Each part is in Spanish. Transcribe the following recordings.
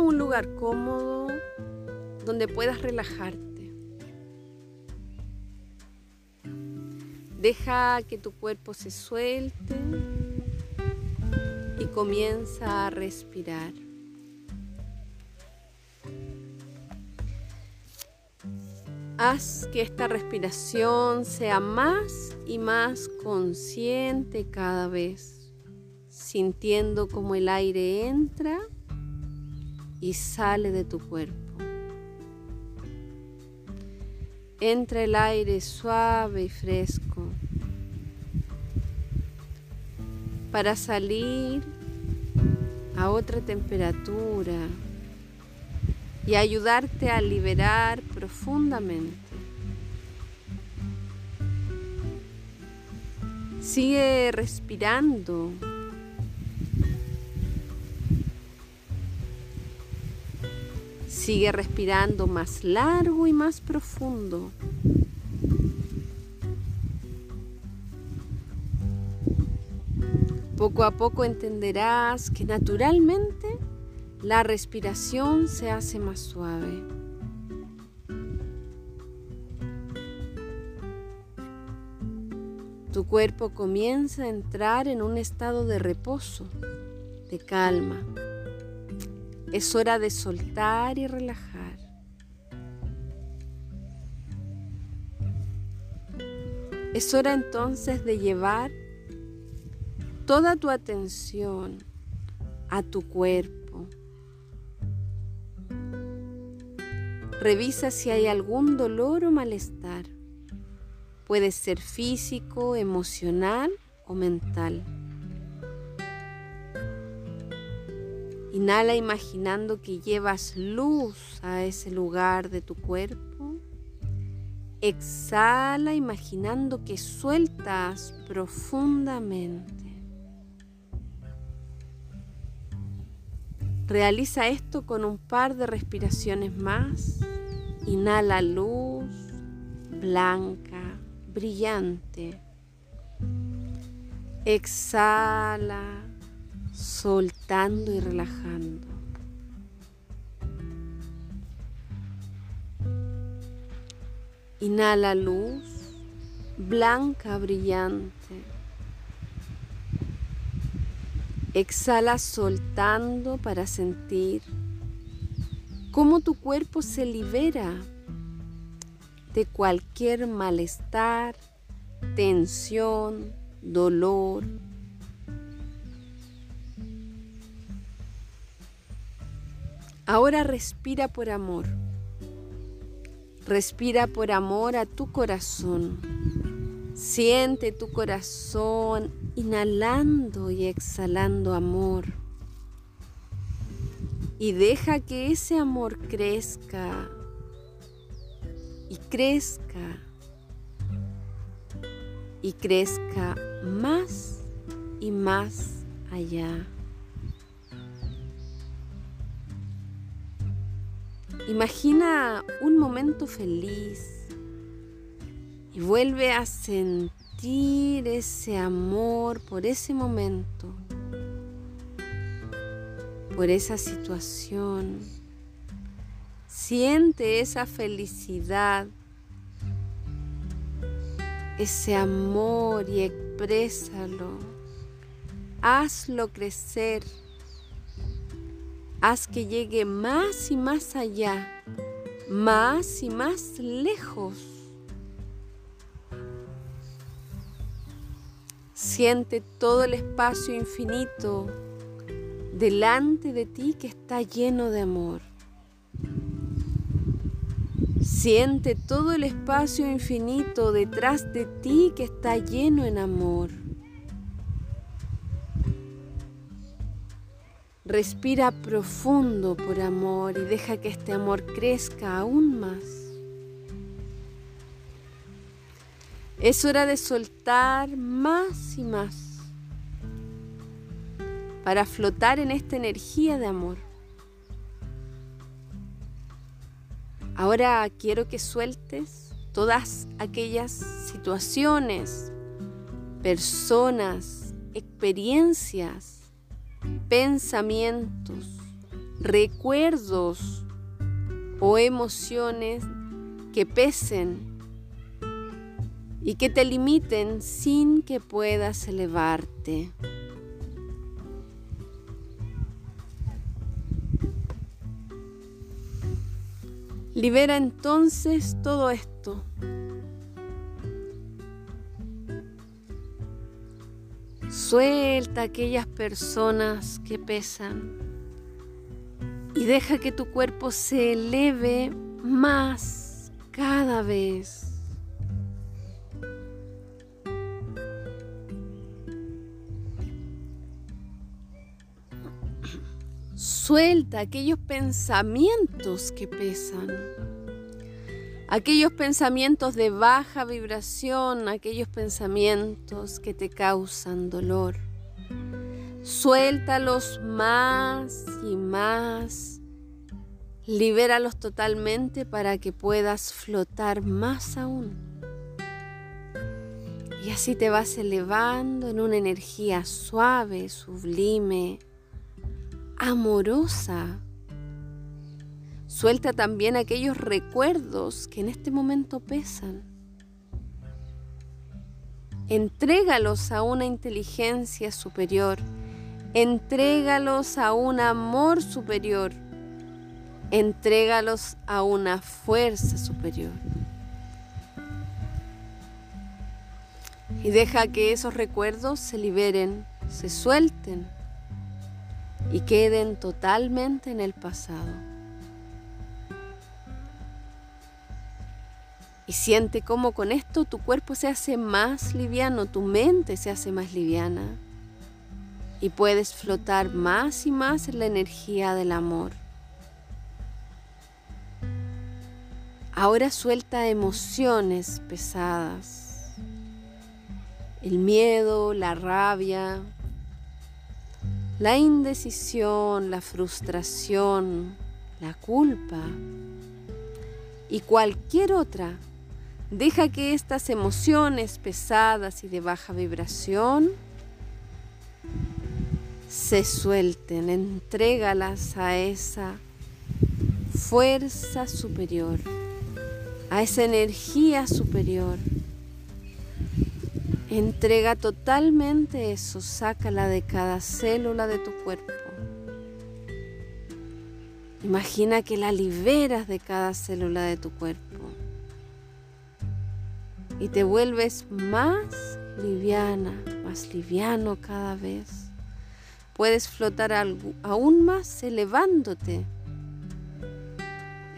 un lugar cómodo donde puedas relajarte. Deja que tu cuerpo se suelte y comienza a respirar. Haz que esta respiración sea más y más consciente cada vez, sintiendo como el aire entra y sale de tu cuerpo. Entra el aire suave y fresco para salir a otra temperatura y ayudarte a liberar profundamente. Sigue respirando. Sigue respirando más largo y más profundo. Poco a poco entenderás que naturalmente la respiración se hace más suave. Tu cuerpo comienza a entrar en un estado de reposo, de calma. Es hora de soltar y relajar. Es hora entonces de llevar toda tu atención a tu cuerpo Revisa si hay algún dolor o malestar. Puede ser físico, emocional o mental. Inhala imaginando que llevas luz a ese lugar de tu cuerpo. Exhala imaginando que sueltas profundamente. Realiza esto con un par de respiraciones más. Inhala luz blanca, brillante. Exhala, soltando y relajando. Inhala luz blanca, brillante. Exhala soltando para sentir cómo tu cuerpo se libera de cualquier malestar, tensión, dolor. Ahora respira por amor. Respira por amor a tu corazón. Siente tu corazón inhalando y exhalando amor. Y deja que ese amor crezca y crezca y crezca más y más allá. Imagina un momento feliz y vuelve a sentir ese amor por ese momento, por esa situación. Siente esa felicidad, ese amor y exprésalo. Hazlo crecer. Haz que llegue más y más allá, más y más lejos Siente todo el espacio infinito delante de ti que está lleno de amor. Siente todo el espacio infinito detrás de ti que está lleno en amor. Respira profundo por amor y deja que este amor crezca aún más. Es hora de soltar más y más para flotar en esta energía de amor. Ahora quiero que sueltes todas aquellas situaciones, personas, experiencias, pensamientos recuerdos o emociones que pesen y que te limiten sin que puedas elevarte. Libera entonces todo esto. Suelta aquellas personas que pesan y deja que tu cuerpo se eleve más cada vez. Suelta aquellos pensamientos que pesan, aquellos pensamientos de baja vibración, aquellos pensamientos que te causan dolor. Suéltalos más y más. Libéralos totalmente para que puedas flotar más aún. Y así te vas elevando en una energía suave, sublime, amorosa. Suelta también aquellos recuerdos que en este momento pesan. Entrégalos a una inteligencia superior. Entrégalos a un amor superior. Entrégalos a una fuerza superior. Y deja que esos recuerdos se liberen, se suelten y queden totalmente en el pasado. Y siente cómo con esto tu cuerpo se hace más liviano, tu mente se hace más liviana y puedes flotar más y más en la energía del amor. Ahora suelta emociones pesadas, el miedo, la rabia, la indecisión, la frustración, la culpa y cualquier otra. Deja que estas emociones pesadas y de baja vibración se suelten, entrégalas a esa fuerza superior, a esa energía superior Entrega totalmente eso, sácala de cada célula de tu cuerpo. Imagina que la liberas de cada célula de tu cuerpo. Y te vuelves más liviana, más liviano cada vez. Puedes flotar aún más elevándote,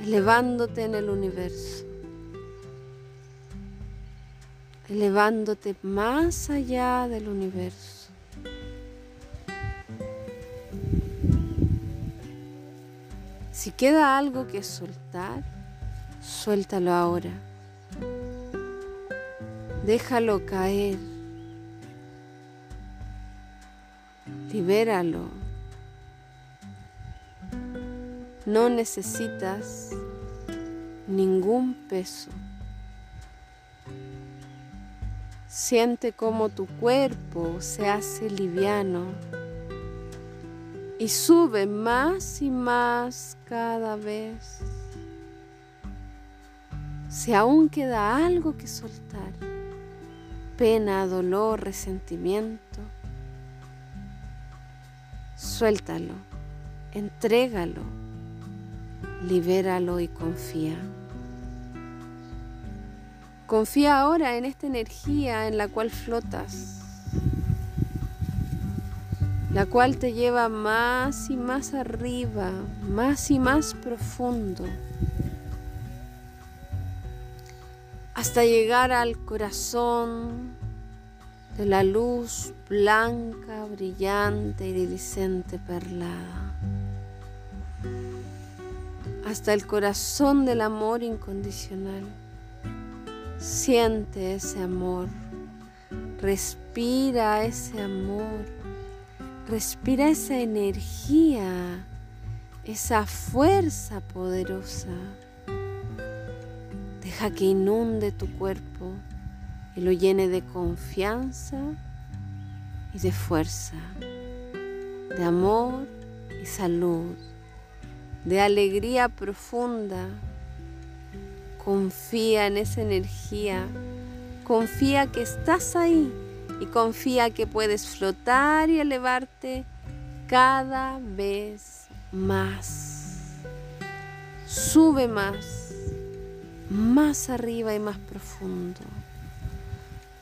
elevándote en el universo elevándote más allá del universo. Si queda algo que soltar, suéltalo ahora. Déjalo caer. Libéralo. No necesitas ningún peso. Siente cómo tu cuerpo se hace liviano y sube más y más cada vez. Si aún queda algo que soltar, pena, dolor, resentimiento, suéltalo, entrégalo, libéralo y confía. Confía ahora en esta energía en la cual flotas, la cual te lleva más y más arriba, más y más profundo, hasta llegar al corazón de la luz blanca, brillante, y iridiscente, perlada, hasta el corazón del amor incondicional. Siente ese amor, respira ese amor, respira esa energía, esa fuerza poderosa. Que inunde tu cuerpo y lo llene de confianza y de fuerza, de amor y salud de alegría profunda. Confía en esa energía, confía que estás ahí y confía que puedes flotar y elevarte cada vez más. Sube más, más arriba y más profundo,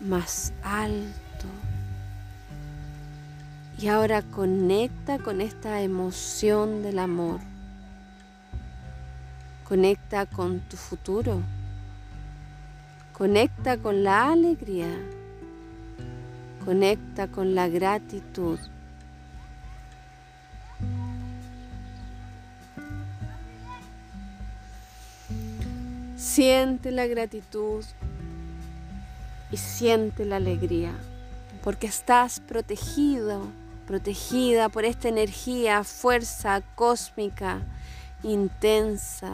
más alto. Y ahora conecta con esta emoción del amor. Conecta con tu futuro. Conecta con la alegría. Conecta con la gratitud. Siente la gratitud y siente la alegría, porque estás protegido, protegida por esta energía, fuerza cósmica intensa.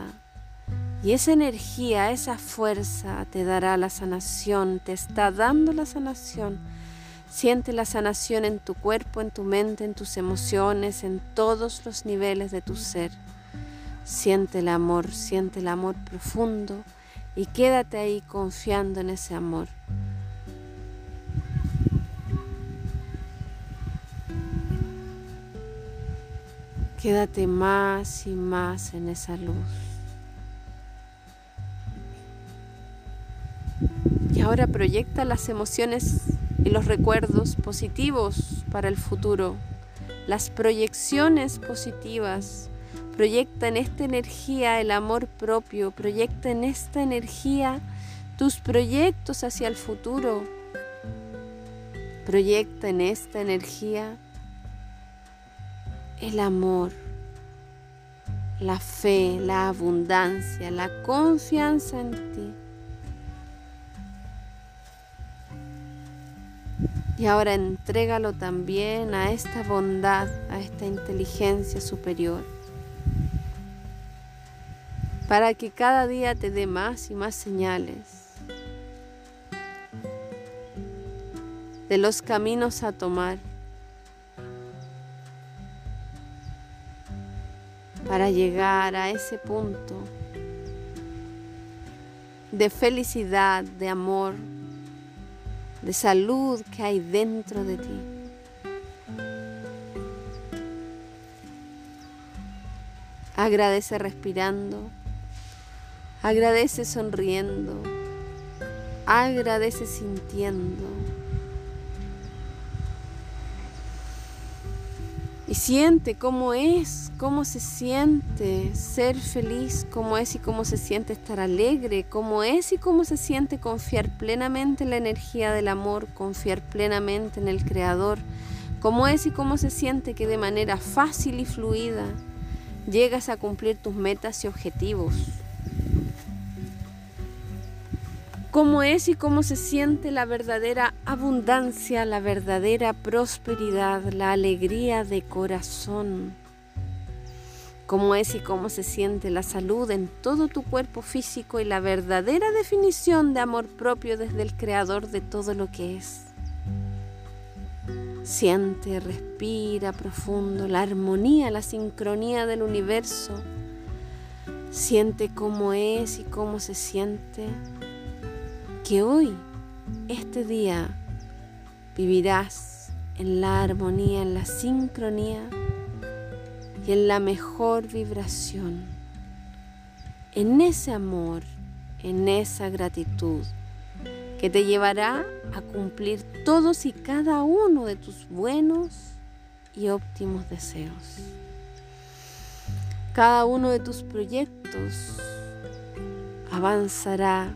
Y esa energía, esa fuerza te dará la sanación, te está dando la sanación. Siente la sanación en tu cuerpo, en tu mente, en tus emociones, en todos los niveles de tu ser. Siente el amor, siente el amor profundo y quédate ahí confiando en ese amor. Quédate más y más en esa luz. Y ahora proyecta las emociones y los recuerdos positivos para el futuro, las proyecciones positivas Proyecta en esta energía el amor propio, proyecta en esta energía tus proyectos hacia el futuro. Proyecta en esta energía el amor, la fe, la abundancia, la confianza en ti. Y ahora entrégalo también a esta bondad, a esta inteligencia superior para que cada día te dé más y más señales de los caminos a tomar para llegar a ese punto de felicidad, de amor, de salud que hay dentro de ti. Agradece respirando. Agradece sonriendo. Agradece sintiendo. Y siente cómo es, cómo se siente ser feliz, cómo es y cómo se siente estar alegre, cómo es y cómo se siente confiar plenamente en la energía del amor, confiar plenamente en el Creador, cómo es y cómo se siente que de manera fácil y fluida llegas a cumplir tus metas y objetivos cómo es y cómo se siente la verdadera abundancia, la verdadera prosperidad, la alegría de corazón. Cómo es y cómo se siente la salud en todo tu cuerpo físico y la verdadera definición de amor propio desde el creador de todo lo que es. Siente, respira profundo la armonía, la sincronía del universo. Siente cómo es y cómo se siente que hoy, este día, vivirás en la armonía, en la sincronía y en la mejor vibración, en ese amor, en esa gratitud que te llevará a cumplir todos y cada uno de tus buenos y óptimos deseos. Cada uno de tus proyectos avanzará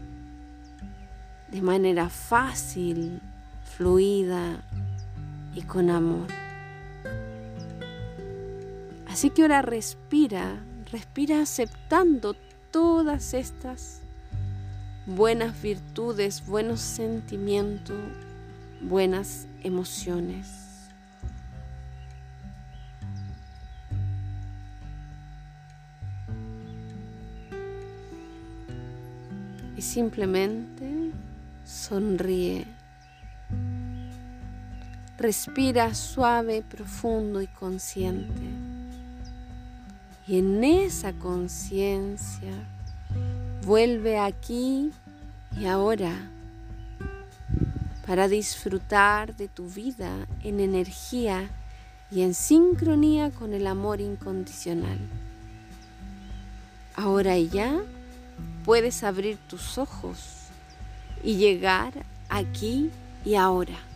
de manera fácil, fluida y con amor. Así que ahora respira, respira aceptando todas estas buenas virtudes, buenos sentimientos, buenas emociones. Y simplemente Sonríe. Respira suave, profundo y consciente. Y en esa conciencia vuelve aquí y ahora para disfrutar de tu vida en energía y en sincronía con el amor incondicional. Ahora ya puedes abrir tus ojos y llegar aquí y ahora.